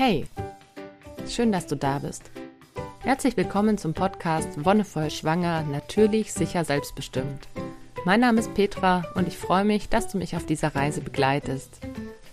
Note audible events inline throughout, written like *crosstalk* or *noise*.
Hey, schön, dass du da bist. Herzlich willkommen zum Podcast Wonnevoll Schwanger, natürlich, sicher, selbstbestimmt. Mein Name ist Petra und ich freue mich, dass du mich auf dieser Reise begleitest.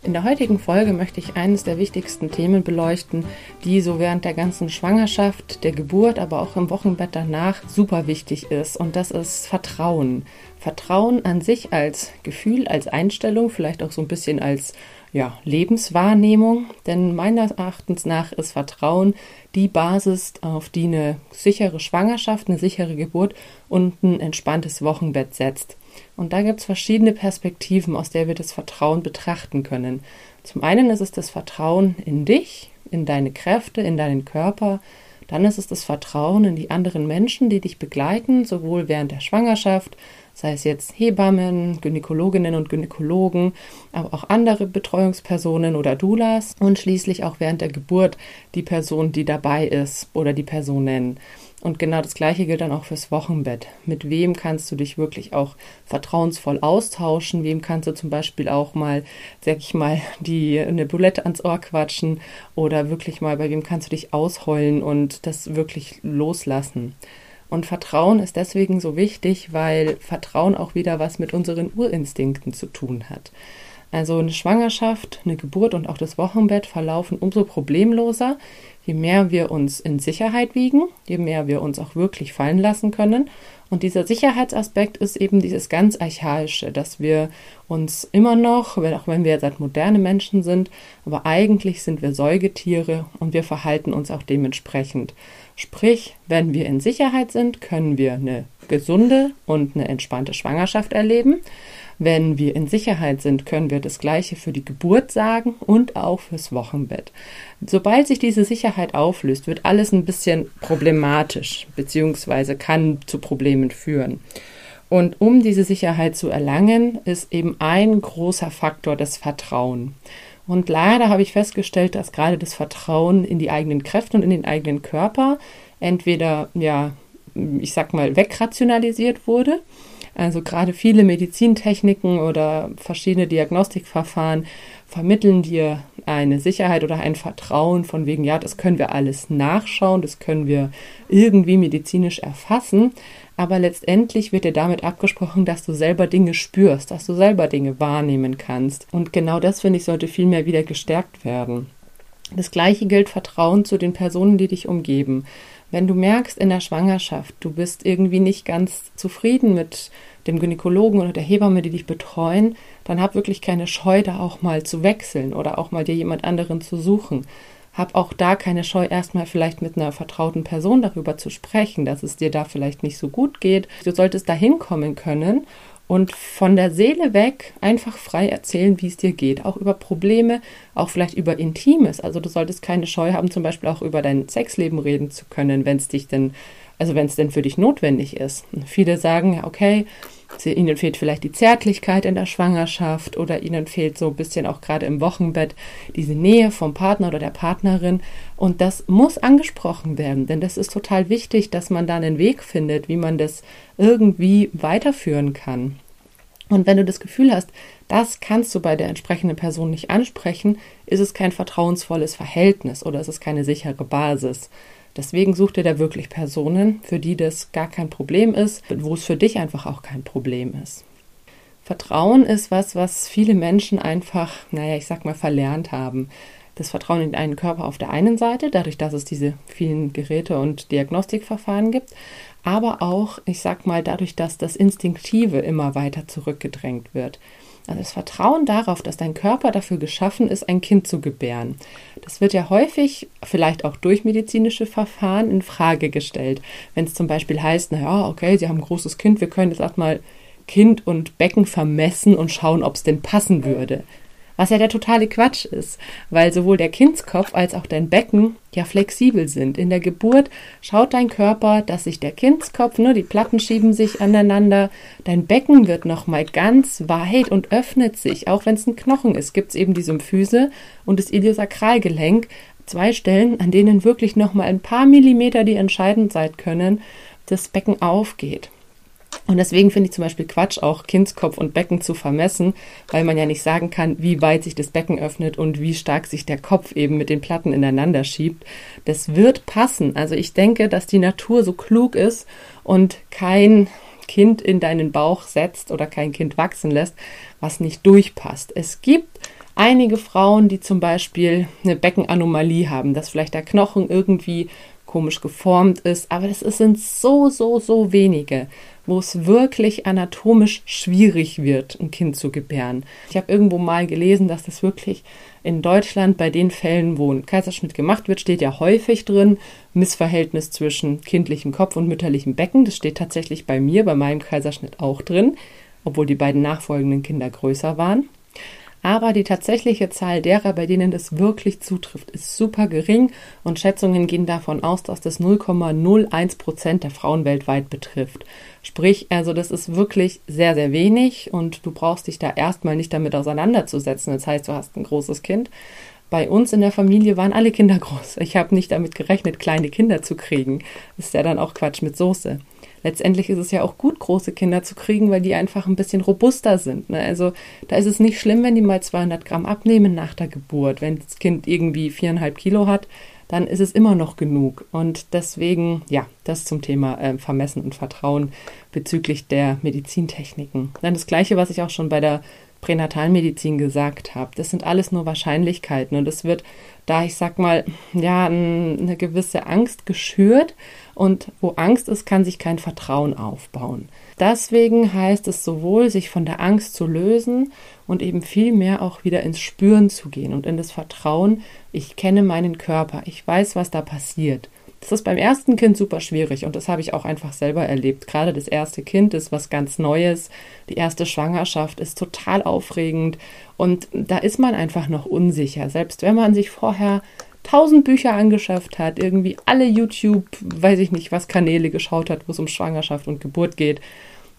In der heutigen Folge möchte ich eines der wichtigsten Themen beleuchten, die so während der ganzen Schwangerschaft, der Geburt, aber auch im Wochenbett danach super wichtig ist. Und das ist Vertrauen. Vertrauen an sich als Gefühl, als Einstellung, vielleicht auch so ein bisschen als ja, Lebenswahrnehmung. Denn meines Erachtens nach ist Vertrauen die Basis, auf die eine sichere Schwangerschaft, eine sichere Geburt und ein entspanntes Wochenbett setzt. Und da gibt es verschiedene Perspektiven, aus der wir das Vertrauen betrachten können. Zum einen ist es das Vertrauen in dich, in deine Kräfte, in deinen Körper. Dann ist es das Vertrauen in die anderen Menschen, die dich begleiten, sowohl während der Schwangerschaft sei es jetzt Hebammen, Gynäkologinnen und Gynäkologen, aber auch andere Betreuungspersonen oder Doulas und schließlich auch während der Geburt die Person, die dabei ist oder die Personen. Und genau das Gleiche gilt dann auch fürs Wochenbett. Mit wem kannst du dich wirklich auch vertrauensvoll austauschen? Wem kannst du zum Beispiel auch mal, sag ich mal, die eine Bulette ans Ohr quatschen oder wirklich mal, bei wem kannst du dich ausheulen und das wirklich loslassen? Und Vertrauen ist deswegen so wichtig, weil Vertrauen auch wieder was mit unseren Urinstinkten zu tun hat. Also eine Schwangerschaft, eine Geburt und auch das Wochenbett verlaufen umso problemloser, je mehr wir uns in Sicherheit wiegen, je mehr wir uns auch wirklich fallen lassen können. Und dieser Sicherheitsaspekt ist eben dieses ganz Archaische, dass wir uns immer noch, auch wenn wir jetzt halt moderne Menschen sind, aber eigentlich sind wir Säugetiere und wir verhalten uns auch dementsprechend. Sprich, wenn wir in Sicherheit sind, können wir eine gesunde und eine entspannte Schwangerschaft erleben. Wenn wir in Sicherheit sind, können wir das Gleiche für die Geburt sagen und auch fürs Wochenbett. Sobald sich diese Sicherheit auflöst, wird alles ein bisschen problematisch, beziehungsweise kann zu Problemen führen. Und um diese Sicherheit zu erlangen, ist eben ein großer Faktor das Vertrauen. Und leider habe ich festgestellt, dass gerade das Vertrauen in die eigenen Kräfte und in den eigenen Körper entweder, ja, ich sag mal, wegrationalisiert wurde. Also gerade viele Medizintechniken oder verschiedene Diagnostikverfahren vermitteln dir eine Sicherheit oder ein Vertrauen von wegen, ja, das können wir alles nachschauen, das können wir irgendwie medizinisch erfassen. Aber letztendlich wird dir damit abgesprochen, dass du selber Dinge spürst, dass du selber Dinge wahrnehmen kannst. Und genau das, finde ich, sollte viel mehr wieder gestärkt werden. Das gleiche gilt Vertrauen zu den Personen, die dich umgeben. Wenn du merkst in der Schwangerschaft, du bist irgendwie nicht ganz zufrieden mit dem Gynäkologen oder der Hebamme, die dich betreuen, dann hab wirklich keine Scheu, da auch mal zu wechseln oder auch mal dir jemand anderen zu suchen. Hab auch da keine Scheu, erstmal vielleicht mit einer vertrauten Person darüber zu sprechen, dass es dir da vielleicht nicht so gut geht. Du solltest da hinkommen können und von der Seele weg einfach frei erzählen, wie es dir geht. Auch über Probleme, auch vielleicht über Intimes. Also du solltest keine Scheu haben, zum Beispiel auch über dein Sexleben reden zu können, wenn es dich denn, also wenn es denn für dich notwendig ist. Viele sagen, ja, okay, ihnen fehlt vielleicht die Zärtlichkeit in der Schwangerschaft oder ihnen fehlt so ein bisschen auch gerade im Wochenbett diese Nähe vom Partner oder der Partnerin. Und das muss angesprochen werden, denn das ist total wichtig, dass man da einen Weg findet, wie man das irgendwie weiterführen kann. Und wenn du das Gefühl hast, das kannst du bei der entsprechenden Person nicht ansprechen, ist es kein vertrauensvolles Verhältnis oder ist es keine sichere Basis. Deswegen such dir da wirklich Personen, für die das gar kein Problem ist, wo es für dich einfach auch kein Problem ist. Vertrauen ist was, was viele Menschen einfach, naja, ich sag mal, verlernt haben. Das Vertrauen in einen Körper auf der einen Seite, dadurch, dass es diese vielen Geräte und Diagnostikverfahren gibt, aber auch, ich sag mal, dadurch, dass das Instinktive immer weiter zurückgedrängt wird. Also das Vertrauen darauf, dass dein Körper dafür geschaffen ist, ein Kind zu gebären. Das wird ja häufig, vielleicht auch durch medizinische Verfahren, in Frage gestellt. Wenn es zum Beispiel heißt, naja, okay, Sie haben ein großes Kind, wir können jetzt auch mal Kind und Becken vermessen und schauen, ob es denn passen würde. Was ja der totale Quatsch ist, weil sowohl der Kindskopf als auch dein Becken ja flexibel sind. In der Geburt schaut dein Körper, dass sich der Kindskopf, ne, die Platten schieben sich aneinander, dein Becken wird nochmal ganz weit und öffnet sich, auch wenn es ein Knochen ist, gibt es eben die Symphyse und das Iliosakralgelenk, zwei Stellen, an denen wirklich nochmal ein paar Millimeter, die entscheidend sein können, das Becken aufgeht. Und deswegen finde ich zum Beispiel Quatsch, auch Kindskopf und Becken zu vermessen, weil man ja nicht sagen kann, wie weit sich das Becken öffnet und wie stark sich der Kopf eben mit den Platten ineinander schiebt. Das wird passen. Also ich denke, dass die Natur so klug ist und kein Kind in deinen Bauch setzt oder kein Kind wachsen lässt, was nicht durchpasst. Es gibt einige Frauen, die zum Beispiel eine Beckenanomalie haben, dass vielleicht der Knochen irgendwie komisch geformt ist, aber das sind so, so, so wenige, wo es wirklich anatomisch schwierig wird, ein Kind zu gebären. Ich habe irgendwo mal gelesen, dass das wirklich in Deutschland bei den Fällen, wo ein Kaiserschnitt gemacht wird, steht ja häufig drin, Missverhältnis zwischen kindlichem Kopf und mütterlichem Becken. Das steht tatsächlich bei mir, bei meinem Kaiserschnitt auch drin, obwohl die beiden nachfolgenden Kinder größer waren aber die tatsächliche Zahl derer, bei denen das wirklich zutrifft, ist super gering und Schätzungen gehen davon aus, dass das 0,01 Prozent der Frauen weltweit betrifft. Sprich, also das ist wirklich sehr, sehr wenig und du brauchst dich da erstmal nicht damit auseinanderzusetzen. Das heißt, du hast ein großes Kind. Bei uns in der Familie waren alle Kinder *laughs* groß. Ich habe nicht damit gerechnet, kleine Kinder zu kriegen. Ist ja dann auch Quatsch mit Soße letztendlich ist es ja auch gut, große Kinder zu kriegen, weil die einfach ein bisschen robuster sind. Ne? Also da ist es nicht schlimm, wenn die mal 200 Gramm abnehmen nach der Geburt. Wenn das Kind irgendwie viereinhalb Kilo hat, dann ist es immer noch genug. Und deswegen, ja, das zum Thema äh, Vermessen und Vertrauen bezüglich der Medizintechniken. Dann das Gleiche, was ich auch schon bei der Pränatalmedizin gesagt habe. Das sind alles nur Wahrscheinlichkeiten und es wird da, ich sag mal, ja, eine gewisse Angst geschürt und wo Angst ist, kann sich kein Vertrauen aufbauen. Deswegen heißt es sowohl, sich von der Angst zu lösen und eben viel mehr auch wieder ins Spüren zu gehen und in das Vertrauen, ich kenne meinen Körper, ich weiß, was da passiert. Das ist beim ersten Kind super schwierig und das habe ich auch einfach selber erlebt. Gerade das erste Kind ist was ganz Neues. Die erste Schwangerschaft ist total aufregend und da ist man einfach noch unsicher. Selbst wenn man sich vorher tausend Bücher angeschafft hat, irgendwie alle YouTube, weiß ich nicht, was Kanäle geschaut hat, wo es um Schwangerschaft und Geburt geht.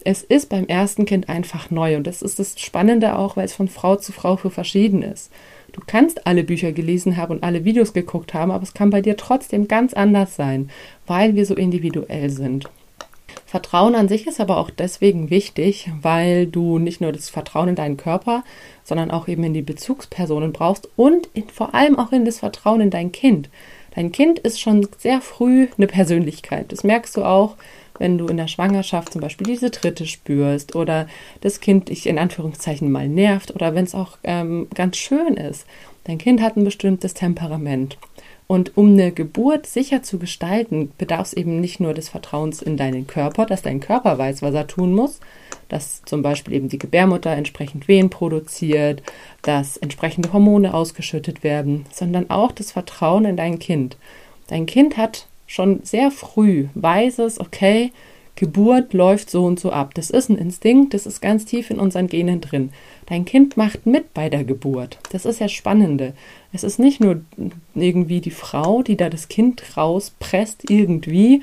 Es ist beim ersten Kind einfach neu und das ist das Spannende auch, weil es von Frau zu Frau für verschieden ist. Du kannst alle Bücher gelesen haben und alle Videos geguckt haben, aber es kann bei dir trotzdem ganz anders sein, weil wir so individuell sind. Vertrauen an sich ist aber auch deswegen wichtig, weil du nicht nur das Vertrauen in deinen Körper, sondern auch eben in die Bezugspersonen brauchst und in, vor allem auch in das Vertrauen in dein Kind. Dein Kind ist schon sehr früh eine Persönlichkeit. Das merkst du auch, wenn du in der Schwangerschaft zum Beispiel diese Tritte spürst oder das Kind dich in Anführungszeichen mal nervt oder wenn es auch ähm, ganz schön ist. Dein Kind hat ein bestimmtes Temperament. Und um eine Geburt sicher zu gestalten, bedarf es eben nicht nur des Vertrauens in deinen Körper, dass dein Körper weiß, was er tun muss, dass zum Beispiel eben die Gebärmutter entsprechend Wehen produziert, dass entsprechende Hormone ausgeschüttet werden, sondern auch das Vertrauen in dein Kind. Dein Kind hat schon sehr früh, weiß es, okay, Geburt läuft so und so ab. Das ist ein Instinkt, das ist ganz tief in unseren Genen drin. Dein Kind macht mit bei der Geburt. Das ist ja Spannende. Es ist nicht nur irgendwie die Frau, die da das Kind rauspresst irgendwie,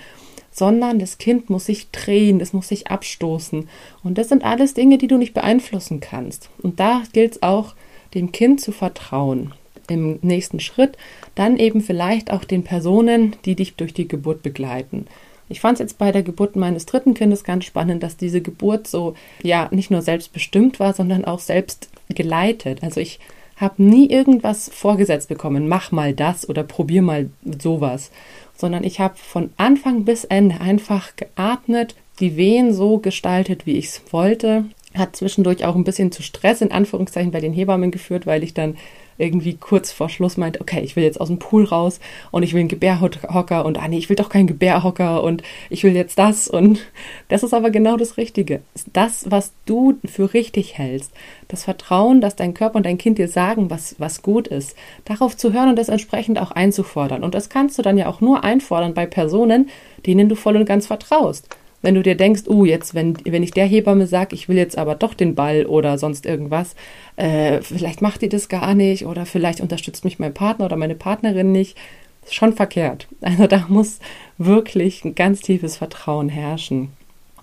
sondern das Kind muss sich drehen, das muss sich abstoßen. Und das sind alles Dinge, die du nicht beeinflussen kannst. Und da gilt es auch, dem Kind zu vertrauen. Im nächsten Schritt dann eben vielleicht auch den Personen, die dich durch die Geburt begleiten. Ich fand es jetzt bei der Geburt meines dritten Kindes ganz spannend, dass diese Geburt so, ja, nicht nur selbstbestimmt war, sondern auch selbst geleitet. Also ich habe nie irgendwas vorgesetzt bekommen, mach mal das oder probier mal sowas, sondern ich habe von Anfang bis Ende einfach geatmet, die Wehen so gestaltet, wie ich es wollte. Hat zwischendurch auch ein bisschen zu Stress in Anführungszeichen bei den Hebammen geführt, weil ich dann irgendwie kurz vor Schluss meinte, okay, ich will jetzt aus dem Pool raus und ich will einen Gebärhocker und ah nee, ich will doch keinen Gebärhocker und ich will jetzt das und *laughs* das ist aber genau das Richtige. Das, was du für richtig hältst, das Vertrauen, dass dein Körper und dein Kind dir sagen, was, was gut ist, darauf zu hören und das entsprechend auch einzufordern. Und das kannst du dann ja auch nur einfordern bei Personen, denen du voll und ganz vertraust wenn du dir denkst, oh, jetzt, wenn, wenn ich der Hebamme sage, ich will jetzt aber doch den Ball oder sonst irgendwas, äh, vielleicht macht die das gar nicht oder vielleicht unterstützt mich mein Partner oder meine Partnerin nicht, ist schon verkehrt. *laughs* Also da muss wirklich ein ganz tiefes Vertrauen herrschen.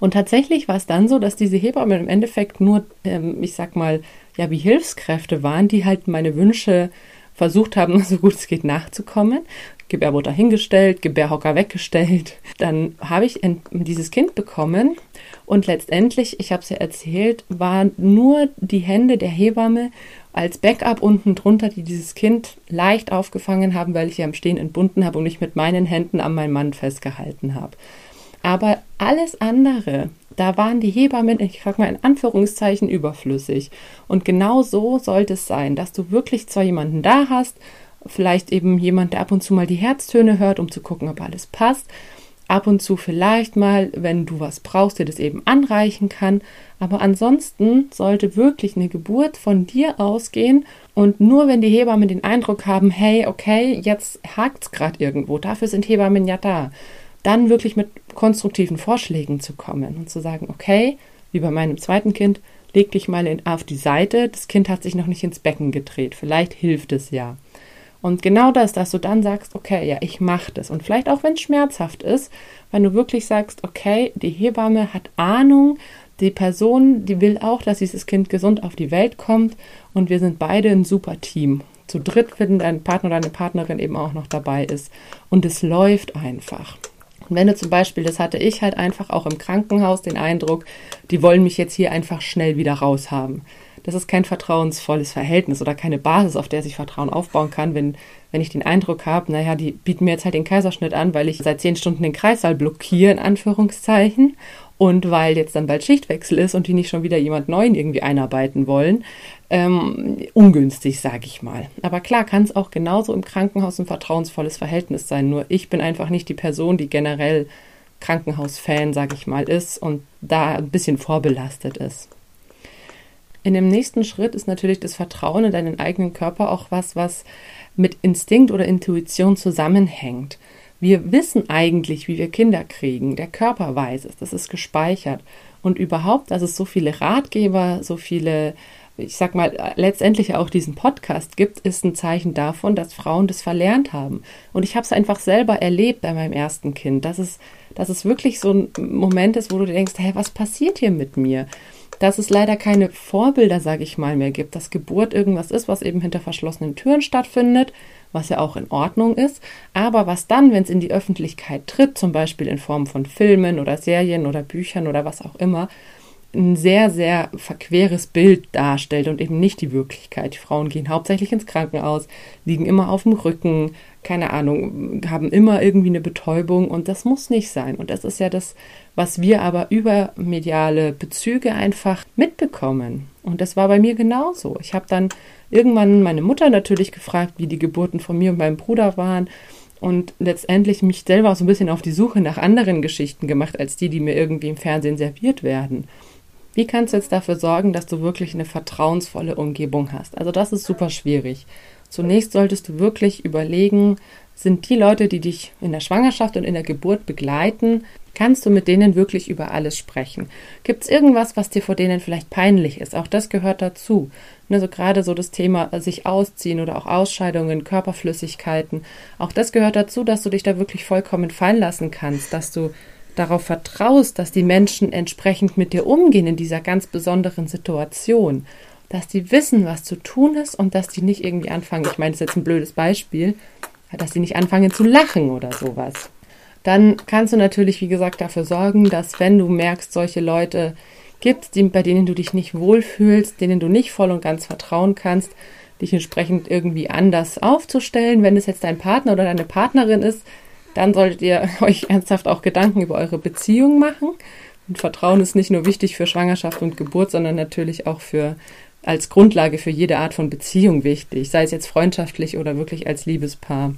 Und tatsächlich war es dann so, dass diese Hebammen im Endeffekt nur, ähm, ich sag mal, ja, wie Hilfskräfte waren, die halt meine Wünsche versucht haben, *laughs* so gut es geht nachzukommen. Gebärmutter hingestellt, Gebärhocker weggestellt. Dann habe ich dieses Kind bekommen und letztendlich, ich habe es ja erzählt, waren nur die Hände der Hebamme als Backup unten drunter, die dieses Kind leicht aufgefangen haben, weil ich ja im Stehen entbunden habe und mich mit meinen Händen an meinen Mann festgehalten habe. Aber alles andere, da waren die Hebammen, ich sag mal in Anführungszeichen, überflüssig. Und genau so sollte es sein, dass du wirklich zwar jemanden da hast, vielleicht eben jemand, der ab und zu mal die Herztöne hört, um zu gucken, ob alles passt, ab und zu vielleicht mal, wenn du was brauchst, dir das eben anreichen kann. Aber ansonsten sollte wirklich eine Geburt von dir ausgehen und nur wenn die Hebammen den Eindruck haben, hey, okay, jetzt hakt es gerade irgendwo, dafür sind Hebammen ja da, dann wirklich mit konstruktiven Vorschlägen zu kommen und zu sagen, okay, wie bei meinem zweiten Kind, leg dich mal in, auf die Seite, das Kind hat sich noch nicht ins Becken gedreht, vielleicht hilft es ja. Und genau das, dass du dann sagst, okay, ja, ich mache das. Und vielleicht auch, wenn es schmerzhaft ist, wenn du wirklich sagst, okay, die Hebamme hat Ahnung, die Person, die will auch, dass dieses Kind gesund auf die Welt kommt und wir sind beide ein super Team. Zu dritt, wenn dein Partner oder deine Partnerin eben auch noch dabei ist. Und es läuft einfach. Und wenn du zum Beispiel, das hatte ich halt einfach auch im Krankenhaus den Eindruck, die wollen mich jetzt hier einfach schnell wieder raushaben das ist kein vertrauensvolles Verhältnis oder keine Basis, auf der sich Vertrauen aufbauen kann, wenn, wenn ich den Eindruck habe, naja, die bieten mir jetzt halt den Kaiserschnitt an, weil ich seit zehn Stunden den Kreissaal blockiere, in Anführungszeichen, und weil jetzt dann bald Schichtwechsel ist und die nicht schon wieder jemand Neuen irgendwie einarbeiten wollen. Ähm, ungünstig, sage ich mal. Aber klar kann es auch genauso im Krankenhaus ein vertrauensvolles Verhältnis sein. Nur ich bin einfach nicht die Person, die generell Krankenhausfan, sage ich mal, ist und da ein bisschen vorbelastet ist. In dem nächsten Schritt ist natürlich das Vertrauen in deinen eigenen Körper auch was, was mit Instinkt oder Intuition zusammenhängt. Wir wissen eigentlich, wie wir Kinder kriegen. Der Körper weiß es, das ist gespeichert. Und überhaupt, dass es so viele Ratgeber, so viele, ich sag mal, letztendlich auch diesen Podcast gibt, ist ein Zeichen davon, dass Frauen das verlernt haben. Und ich habe es einfach selber erlebt bei meinem ersten Kind, dass es, dass es wirklich so ein Moment ist, wo du denkst, hey, was passiert hier mit mir? Dass es leider keine Vorbilder, sage ich mal, mehr gibt, dass Geburt irgendwas ist, was eben hinter verschlossenen Türen stattfindet, was ja auch in Ordnung ist, aber was dann, wenn es in die Öffentlichkeit tritt, zum Beispiel in Form von Filmen oder Serien oder Büchern oder was auch immer, ein sehr, sehr verqueres Bild darstellt und eben nicht die Wirklichkeit. Die Frauen gehen hauptsächlich ins Krankenhaus, liegen immer auf dem Rücken, keine Ahnung, haben immer irgendwie eine Betäubung und das muss nicht sein. Und das ist ja das, was wir aber über mediale Bezüge einfach mitbekommen. Und das war bei mir genauso. Ich habe dann irgendwann meine Mutter natürlich gefragt, wie die Geburten von mir und meinem Bruder waren und letztendlich mich selber so ein bisschen auf die Suche nach anderen Geschichten gemacht, als die, die mir irgendwie im Fernsehen serviert werden. Wie kannst du jetzt dafür sorgen, dass du wirklich eine vertrauensvolle Umgebung hast? Also das ist super schwierig. Zunächst solltest du wirklich überlegen, sind die Leute, die dich in der Schwangerschaft und in der Geburt begleiten, kannst du mit denen wirklich über alles sprechen? Gibt es irgendwas, was dir vor denen vielleicht peinlich ist? Auch das gehört dazu. Also gerade so das Thema sich ausziehen oder auch Ausscheidungen, Körperflüssigkeiten. Auch das gehört dazu, dass du dich da wirklich vollkommen fallen lassen kannst, dass du darauf vertraust, dass die Menschen entsprechend mit dir umgehen in dieser ganz besonderen Situation, dass die wissen, was zu tun ist und dass die nicht irgendwie anfangen, ich meine, das ist jetzt ein blödes Beispiel, dass die nicht anfangen zu lachen oder sowas. Dann kannst du natürlich, wie gesagt, dafür sorgen, dass wenn du merkst, solche Leute gibt, die, bei denen du dich nicht wohlfühlst, denen du nicht voll und ganz vertrauen kannst, dich entsprechend irgendwie anders aufzustellen. Wenn es jetzt dein Partner oder deine Partnerin ist, dann solltet ihr *laughs* euch ernsthaft auch Gedanken über eure Beziehung machen. Und Vertrauen ist nicht nur wichtig für Schwangerschaft und Geburt, sondern natürlich auch für als Grundlage für jede Art von Beziehung wichtig, sei es jetzt freundschaftlich oder wirklich als Liebespaar.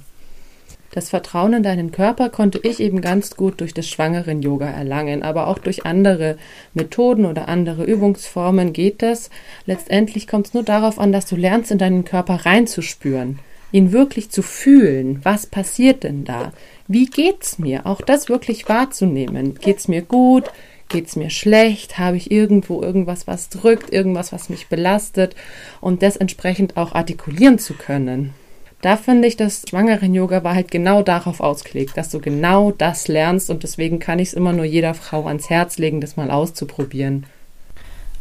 Das Vertrauen in deinen Körper konnte ich eben ganz gut durch das Schwangeren-Yoga erlangen, aber auch durch andere Methoden oder andere Übungsformen geht das. Letztendlich kommt es nur darauf an, dass du lernst, in deinen Körper reinzuspüren, ihn wirklich zu fühlen. Was passiert denn da? Wie geht's mir? Auch das wirklich wahrzunehmen. Geht's mir gut? Geht's mir schlecht? Habe ich irgendwo irgendwas, was drückt, irgendwas, was mich belastet und das entsprechend auch artikulieren zu können? Da finde ich, das Schwangeren-Yoga war halt genau darauf ausgelegt, dass du genau das lernst und deswegen kann ich es immer nur jeder Frau ans Herz legen, das mal auszuprobieren.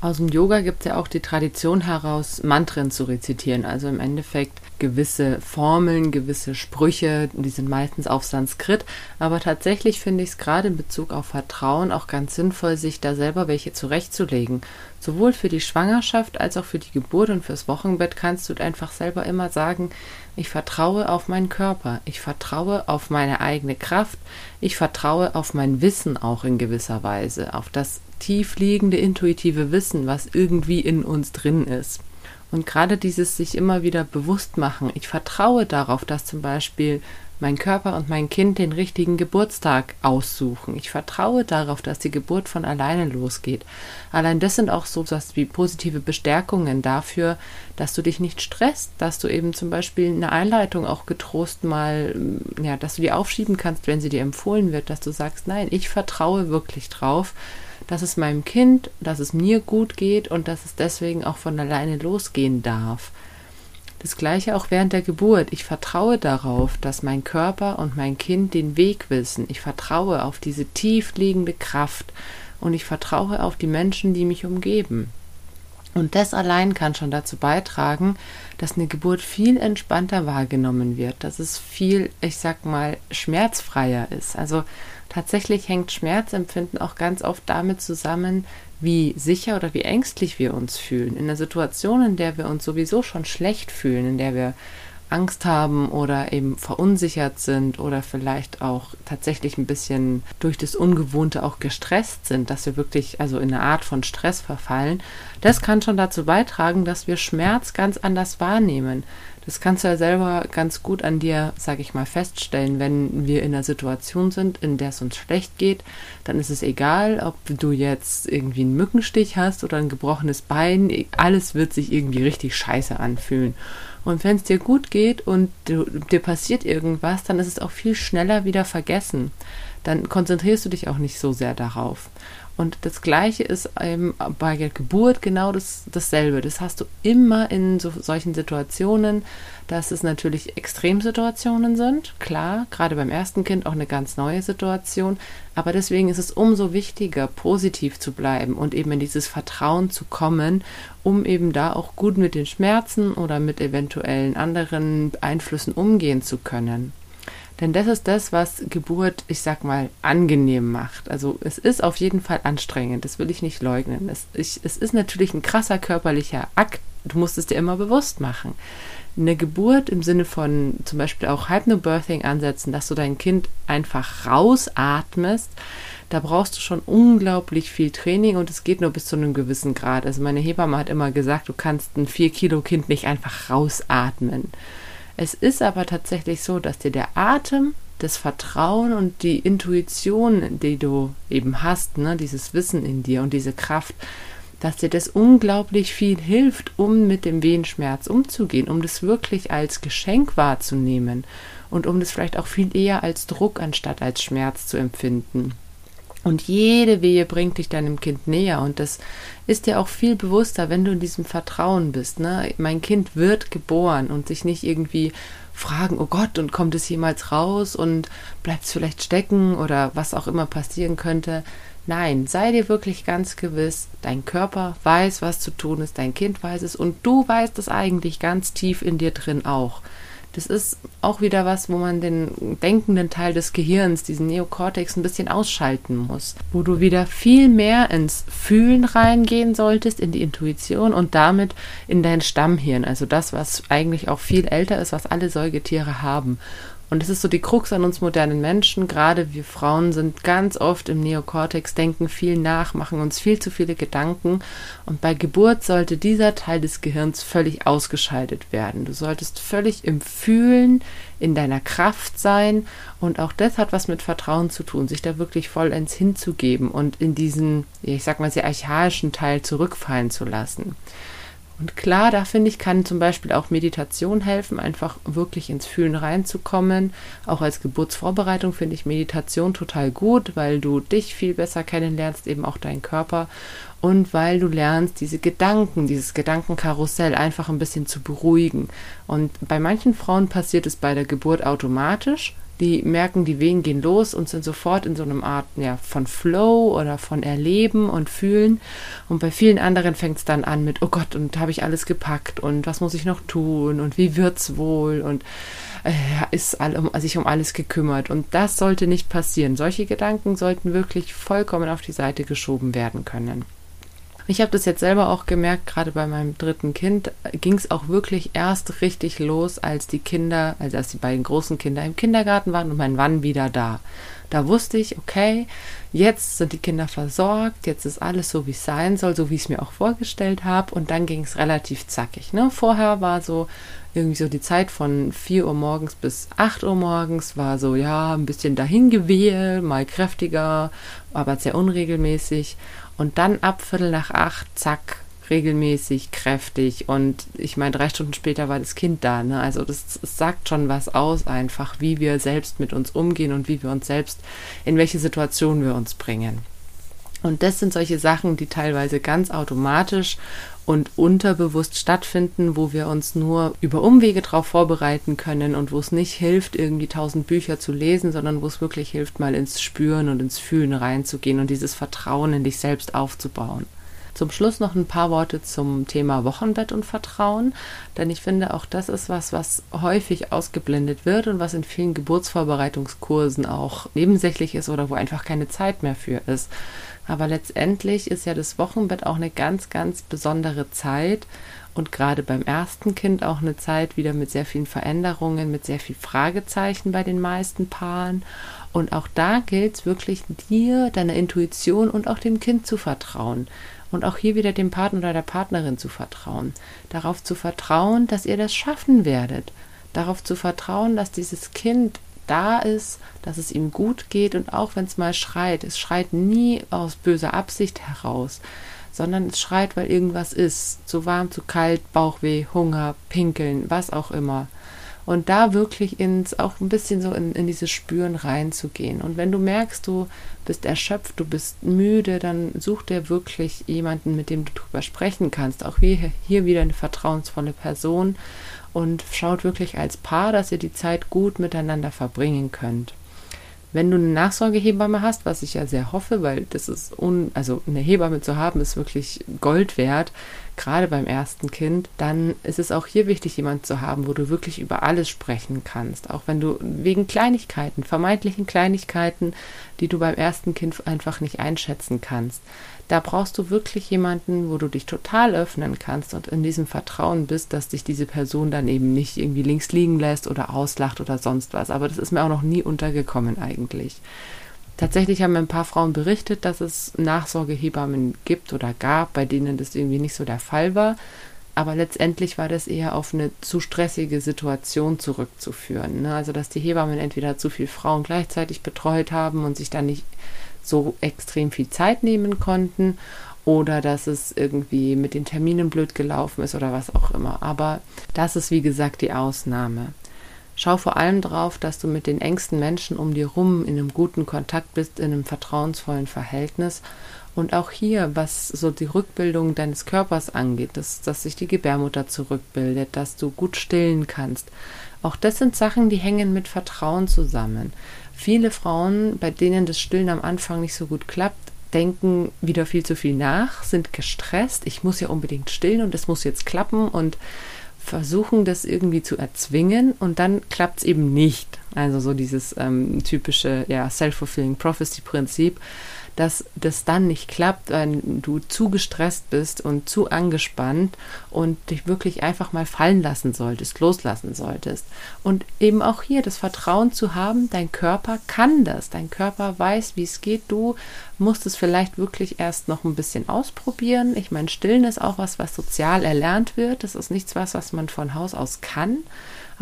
Aus dem Yoga gibt es ja auch die Tradition heraus, Mantren zu rezitieren. Also im Endeffekt gewisse Formeln, gewisse Sprüche, die sind meistens auf Sanskrit, aber tatsächlich finde ich es gerade in Bezug auf Vertrauen auch ganz sinnvoll, sich da selber welche zurechtzulegen. Sowohl für die Schwangerschaft als auch für die Geburt und fürs Wochenbett kannst du einfach selber immer sagen, ich vertraue auf meinen Körper, ich vertraue auf meine eigene Kraft, ich vertraue auf mein Wissen auch in gewisser Weise, auf das tiefliegende intuitive Wissen, was irgendwie in uns drin ist. Und gerade dieses sich immer wieder bewusst machen, ich vertraue darauf, dass zum Beispiel mein Körper und mein Kind den richtigen Geburtstag aussuchen. Ich vertraue darauf, dass die Geburt von alleine losgeht. Allein das sind auch so was wie positive Bestärkungen dafür, dass du dich nicht stresst, dass du eben zum Beispiel eine Einleitung auch getrost mal, ja, dass du die aufschieben kannst, wenn sie dir empfohlen wird, dass du sagst, nein, ich vertraue wirklich drauf, dass es meinem Kind, dass es mir gut geht und dass es deswegen auch von alleine losgehen darf. Das gleiche auch während der Geburt. Ich vertraue darauf, dass mein Körper und mein Kind den Weg wissen. Ich vertraue auf diese tief liegende Kraft und ich vertraue auf die Menschen, die mich umgeben. Und das allein kann schon dazu beitragen, dass eine Geburt viel entspannter wahrgenommen wird, dass es viel, ich sag mal, schmerzfreier ist. Also tatsächlich hängt Schmerzempfinden auch ganz oft damit zusammen, wie sicher oder wie ängstlich wir uns fühlen. In einer Situation, in der wir uns sowieso schon schlecht fühlen, in der wir Angst haben oder eben verunsichert sind oder vielleicht auch tatsächlich ein bisschen durch das Ungewohnte auch gestresst sind, dass wir wirklich also in eine Art von Stress verfallen, das kann schon dazu beitragen, dass wir Schmerz ganz anders wahrnehmen. Das kannst du ja selber ganz gut an dir, sag ich mal, feststellen. Wenn wir in einer Situation sind, in der es uns schlecht geht, dann ist es egal, ob du jetzt irgendwie einen Mückenstich hast oder ein gebrochenes Bein. Alles wird sich irgendwie richtig scheiße anfühlen. Und wenn es dir gut geht und du, dir passiert irgendwas, dann ist es auch viel schneller wieder vergessen. Dann konzentrierst du dich auch nicht so sehr darauf. Und das Gleiche ist eben bei der Geburt genau das, dasselbe. Das hast du immer in so, solchen Situationen, dass es natürlich Extremsituationen sind. Klar, gerade beim ersten Kind auch eine ganz neue Situation. Aber deswegen ist es umso wichtiger, positiv zu bleiben und eben in dieses Vertrauen zu kommen, um eben da auch gut mit den Schmerzen oder mit eventuellen anderen Einflüssen umgehen zu können. Denn das ist das, was Geburt, ich sag mal, angenehm macht. Also es ist auf jeden Fall anstrengend, das will ich nicht leugnen. Es, ich, es ist natürlich ein krasser körperlicher Akt, du musst es dir immer bewusst machen. Eine Geburt im Sinne von zum Beispiel auch Hypnobirthing ansetzen, dass du dein Kind einfach rausatmest, da brauchst du schon unglaublich viel Training und es geht nur bis zu einem gewissen Grad. Also meine Hebamme hat immer gesagt, du kannst ein 4 Kilo Kind nicht einfach rausatmen. Es ist aber tatsächlich so, dass dir der Atem, das Vertrauen und die Intuition, die du eben hast, ne, dieses Wissen in dir und diese Kraft, dass dir das unglaublich viel hilft, um mit dem Wehenschmerz umzugehen, um das wirklich als Geschenk wahrzunehmen und um das vielleicht auch viel eher als Druck anstatt als Schmerz zu empfinden. Und jede Wehe bringt dich deinem Kind näher. Und das ist dir auch viel bewusster, wenn du in diesem Vertrauen bist. Ne? Mein Kind wird geboren und sich nicht irgendwie fragen, oh Gott, und kommt es jemals raus und bleibt es vielleicht stecken oder was auch immer passieren könnte. Nein, sei dir wirklich ganz gewiss, dein Körper weiß, was zu tun ist, dein Kind weiß es und du weißt es eigentlich ganz tief in dir drin auch. Das ist auch wieder was, wo man den denkenden Teil des Gehirns, diesen Neokortex, ein bisschen ausschalten muss. Wo du wieder viel mehr ins Fühlen reingehen solltest, in die Intuition und damit in dein Stammhirn. Also das, was eigentlich auch viel älter ist, was alle Säugetiere haben. Und es ist so die Krux an uns modernen Menschen. Gerade wir Frauen sind ganz oft im Neokortex, denken viel nach, machen uns viel zu viele Gedanken. Und bei Geburt sollte dieser Teil des Gehirns völlig ausgeschaltet werden. Du solltest völlig im Fühlen, in deiner Kraft sein. Und auch das hat was mit Vertrauen zu tun, sich da wirklich vollends hinzugeben und in diesen, ich sag mal, sehr archaischen Teil zurückfallen zu lassen. Und klar, da finde ich, kann zum Beispiel auch Meditation helfen, einfach wirklich ins Fühlen reinzukommen. Auch als Geburtsvorbereitung finde ich Meditation total gut, weil du dich viel besser kennenlernst, eben auch deinen Körper. und weil du lernst, diese Gedanken, dieses Gedankenkarussell einfach ein bisschen zu beruhigen. Und bei manchen Frauen passiert es bei der Geburt automatisch. Die merken, die Wehen gehen los und sind sofort in so einem Art ja, von Flow oder von Erleben und Fühlen. Und bei vielen anderen fängt es dann an mit, oh Gott, und habe ich alles gepackt und was muss ich noch tun und wie wird's wohl und äh, ist all, um, sich um alles gekümmert. Und das sollte nicht passieren. Solche Gedanken sollten wirklich vollkommen auf die Seite geschoben werden können. Ich habe das jetzt selber auch gemerkt, gerade bei meinem dritten Kind ging es auch wirklich erst richtig los, als die Kinder, also als die beiden großen Kinder im Kindergarten waren und mein Mann wieder da. Da wusste ich, okay, jetzt sind die Kinder versorgt, jetzt ist alles so, wie es sein soll, so wie ich es mir auch vorgestellt habe. Und dann ging es relativ zackig. Ne? Vorher war so irgendwie so die Zeit von 4 Uhr morgens bis 8 Uhr morgens war so, ja, ein bisschen dahingewehe, mal kräftiger, aber sehr unregelmäßig. Und dann ab Viertel nach acht, zack, regelmäßig, kräftig. Und ich meine, drei Stunden später war das Kind da. Ne? Also das, das sagt schon was aus, einfach, wie wir selbst mit uns umgehen und wie wir uns selbst, in welche Situation wir uns bringen. Und das sind solche Sachen, die teilweise ganz automatisch und unterbewusst stattfinden, wo wir uns nur über Umwege darauf vorbereiten können und wo es nicht hilft, irgendwie tausend Bücher zu lesen, sondern wo es wirklich hilft, mal ins Spüren und ins Fühlen reinzugehen und dieses Vertrauen in dich selbst aufzubauen. Zum Schluss noch ein paar Worte zum Thema Wochenbett und Vertrauen, denn ich finde, auch das ist was, was häufig ausgeblendet wird und was in vielen Geburtsvorbereitungskursen auch nebensächlich ist oder wo einfach keine Zeit mehr für ist. Aber letztendlich ist ja das Wochenbett auch eine ganz, ganz besondere Zeit und gerade beim ersten Kind auch eine Zeit wieder mit sehr vielen Veränderungen, mit sehr viel Fragezeichen bei den meisten Paaren. Und auch da gilt es wirklich dir, deiner Intuition und auch dem Kind zu vertrauen. Und auch hier wieder dem Partner oder der Partnerin zu vertrauen. Darauf zu vertrauen, dass ihr das schaffen werdet. Darauf zu vertrauen, dass dieses Kind da ist, dass es ihm gut geht und auch wenn es mal schreit, es schreit nie aus böser Absicht heraus, sondern es schreit, weil irgendwas ist, zu warm, zu kalt, Bauchweh, Hunger, Pinkeln, was auch immer. Und da wirklich ins, auch ein bisschen so in, in dieses Spüren reinzugehen. Und wenn du merkst, du bist erschöpft, du bist müde, dann such dir wirklich jemanden, mit dem du drüber sprechen kannst. Auch hier, hier wieder eine vertrauensvolle Person und schaut wirklich als Paar, dass ihr die Zeit gut miteinander verbringen könnt. Wenn du eine Nachsorgehebamme hast, was ich ja sehr hoffe, weil das ist un, also eine Hebamme zu haben, ist wirklich Gold wert, gerade beim ersten Kind, dann ist es auch hier wichtig, jemanden zu haben, wo du wirklich über alles sprechen kannst. Auch wenn du wegen Kleinigkeiten, vermeintlichen Kleinigkeiten, die du beim ersten Kind einfach nicht einschätzen kannst. Da brauchst du wirklich jemanden, wo du dich total öffnen kannst und in diesem Vertrauen bist, dass dich diese Person dann eben nicht irgendwie links liegen lässt oder auslacht oder sonst was. Aber das ist mir auch noch nie untergekommen eigentlich. Tatsächlich haben ein paar Frauen berichtet, dass es Nachsorgehebammen gibt oder gab, bei denen das irgendwie nicht so der Fall war. Aber letztendlich war das eher auf eine zu stressige Situation zurückzuführen. Ne? Also, dass die Hebammen entweder zu viele Frauen gleichzeitig betreut haben und sich dann nicht so extrem viel Zeit nehmen konnten oder dass es irgendwie mit den Terminen blöd gelaufen ist oder was auch immer. Aber das ist wie gesagt die Ausnahme. Schau vor allem darauf, dass du mit den engsten Menschen um dir rum in einem guten Kontakt bist, in einem vertrauensvollen Verhältnis. Und auch hier, was so die Rückbildung deines Körpers angeht, dass, dass sich die Gebärmutter zurückbildet, dass du gut stillen kannst. Auch das sind Sachen, die hängen mit Vertrauen zusammen. Viele Frauen, bei denen das Stillen am Anfang nicht so gut klappt, denken wieder viel zu viel nach, sind gestresst, ich muss ja unbedingt stillen und es muss jetzt klappen und versuchen das irgendwie zu erzwingen und dann klappt es eben nicht. Also so dieses ähm, typische ja, Self-Fulfilling Prophecy-Prinzip dass das dann nicht klappt, wenn du zu gestresst bist und zu angespannt und dich wirklich einfach mal fallen lassen solltest, loslassen solltest. Und eben auch hier das Vertrauen zu haben, dein Körper kann das, dein Körper weiß, wie es geht. Du musst es vielleicht wirklich erst noch ein bisschen ausprobieren. Ich meine, Stillen ist auch was, was sozial erlernt wird. Das ist nichts was, was man von Haus aus kann.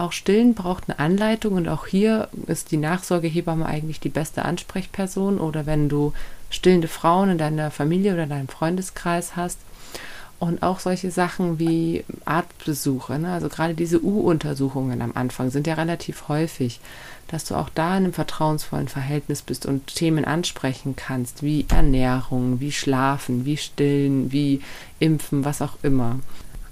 Auch Stillen braucht eine Anleitung und auch hier ist die Nachsorgehebamme eigentlich die beste Ansprechperson oder wenn du stillende Frauen in deiner Familie oder deinem Freundeskreis hast. Und auch solche Sachen wie Arztbesuche, ne? also gerade diese U-Untersuchungen am Anfang sind ja relativ häufig, dass du auch da in einem vertrauensvollen Verhältnis bist und Themen ansprechen kannst, wie Ernährung, wie Schlafen, wie Stillen, wie Impfen, was auch immer.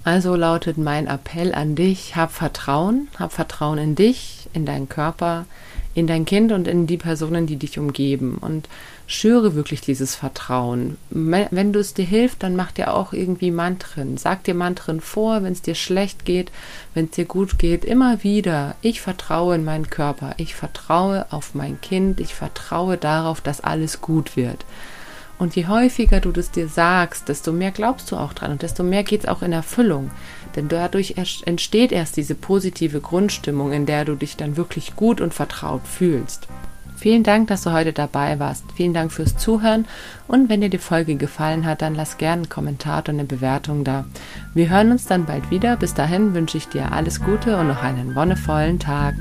Also lautet mein Appell an dich, hab Vertrauen, hab Vertrauen in dich, in deinen Körper, in dein Kind und in die Personen, die dich umgeben. Und schüre wirklich dieses Vertrauen. Wenn du es dir hilft, dann mach dir auch irgendwie Mantren. Sag dir Mantren vor, wenn es dir schlecht geht, wenn es dir gut geht, immer wieder. Ich vertraue in meinen Körper. Ich vertraue auf mein Kind. Ich vertraue darauf, dass alles gut wird. Und je häufiger du das dir sagst, desto mehr glaubst du auch dran und desto mehr geht es auch in Erfüllung. Denn dadurch entsteht erst diese positive Grundstimmung, in der du dich dann wirklich gut und vertraut fühlst. Vielen Dank, dass du heute dabei warst. Vielen Dank fürs Zuhören. Und wenn dir die Folge gefallen hat, dann lass gerne einen Kommentar und eine Bewertung da. Wir hören uns dann bald wieder. Bis dahin wünsche ich dir alles Gute und noch einen wonnevollen Tag.